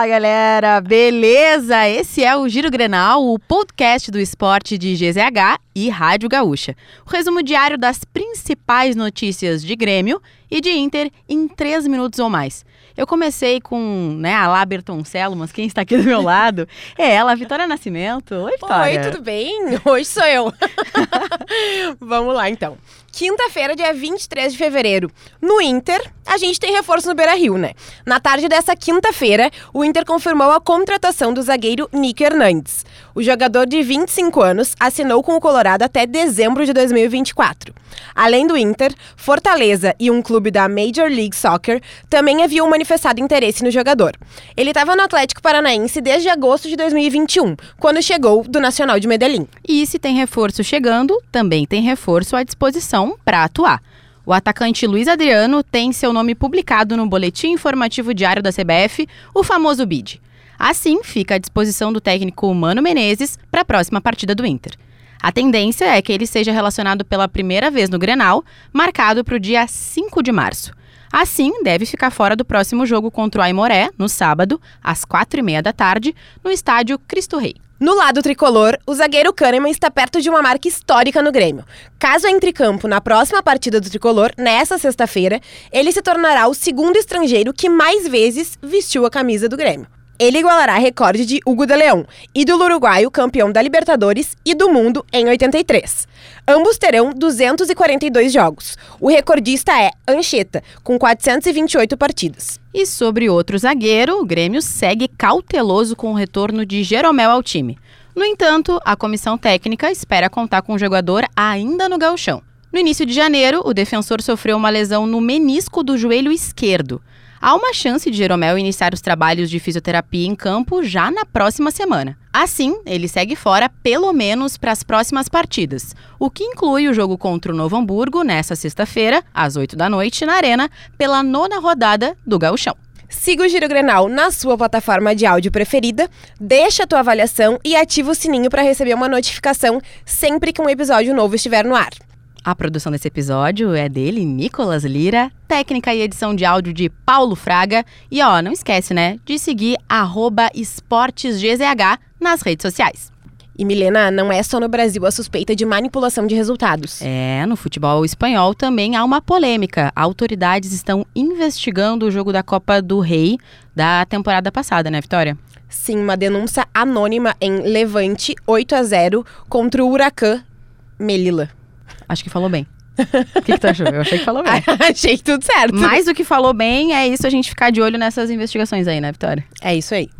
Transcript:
Fala galera, beleza? Esse é o Giro Grenal, o podcast do esporte de GZH e Rádio Gaúcha. O resumo diário das principais notícias de Grêmio e de Inter em três minutos ou mais. Eu comecei com né, a Lá Bertoncello, mas quem está aqui do meu lado é ela, Vitória Nascimento. Oi, Vitória. Oi, tudo bem? Hoje sou eu. Vamos lá, então. Quinta-feira, dia 23 de fevereiro. No Inter, a gente tem reforço no Beira Rio, né? Na tarde dessa quinta-feira, o Inter confirmou a contratação do zagueiro Nico Hernandes. O jogador de 25 anos assinou com o Colorado até dezembro de 2024. Além do Inter, Fortaleza e um clube da Major League Soccer também haviam manifestado interesse no jogador. Ele estava no Atlético Paranaense desde agosto de 2021, quando chegou do Nacional de Medellín. E se tem reforço chegando, também tem reforço à disposição para atuar. O atacante Luiz Adriano tem seu nome publicado no Boletim Informativo Diário da CBF, o famoso BID. Assim, fica à disposição do técnico Mano Menezes para a próxima partida do Inter. A tendência é que ele seja relacionado pela primeira vez no Grenal, marcado para o dia 5 de março. Assim, deve ficar fora do próximo jogo contra o Aimoré, no sábado, às quatro e meia da tarde, no estádio Cristo Rei. No lado tricolor, o zagueiro Kahneman está perto de uma marca histórica no Grêmio. Caso entre campo na próxima partida do tricolor, nesta sexta-feira, ele se tornará o segundo estrangeiro que mais vezes vestiu a camisa do Grêmio. Ele igualará recorde de Hugo de Leão, ídolo uruguaio campeão da Libertadores e do mundo em 83. Ambos terão 242 jogos. O recordista é Ancheta, com 428 partidas. E sobre outro zagueiro, o Grêmio segue cauteloso com o retorno de Jeromel ao time. No entanto, a comissão técnica espera contar com o jogador ainda no gauchão. No início de janeiro, o defensor sofreu uma lesão no menisco do joelho esquerdo. Há uma chance de Jeromel iniciar os trabalhos de fisioterapia em campo já na próxima semana. Assim, ele segue fora pelo menos para as próximas partidas, o que inclui o jogo contra o Novo Hamburgo nesta sexta-feira, às 8 da noite, na Arena, pela nona rodada do Gauchão. Siga o Giro Grenal na sua plataforma de áudio preferida, deixa a tua avaliação e ativa o sininho para receber uma notificação sempre que um episódio novo estiver no ar. A produção desse episódio é dele, Nicolas Lira, técnica e edição de áudio de Paulo Fraga. E ó, não esquece, né, de seguir esportesgzh nas redes sociais. E Milena, não é só no Brasil a suspeita de manipulação de resultados. É, no futebol espanhol também há uma polêmica. Autoridades estão investigando o jogo da Copa do Rei da temporada passada, né, Vitória? Sim, uma denúncia anônima em Levante 8 a 0 contra o Huracan Melilla. Acho que falou bem. O que, que tu achou? Eu achei que falou bem. achei tudo certo. Mais do que falou bem, é isso a gente ficar de olho nessas investigações aí, né, Vitória? É isso aí.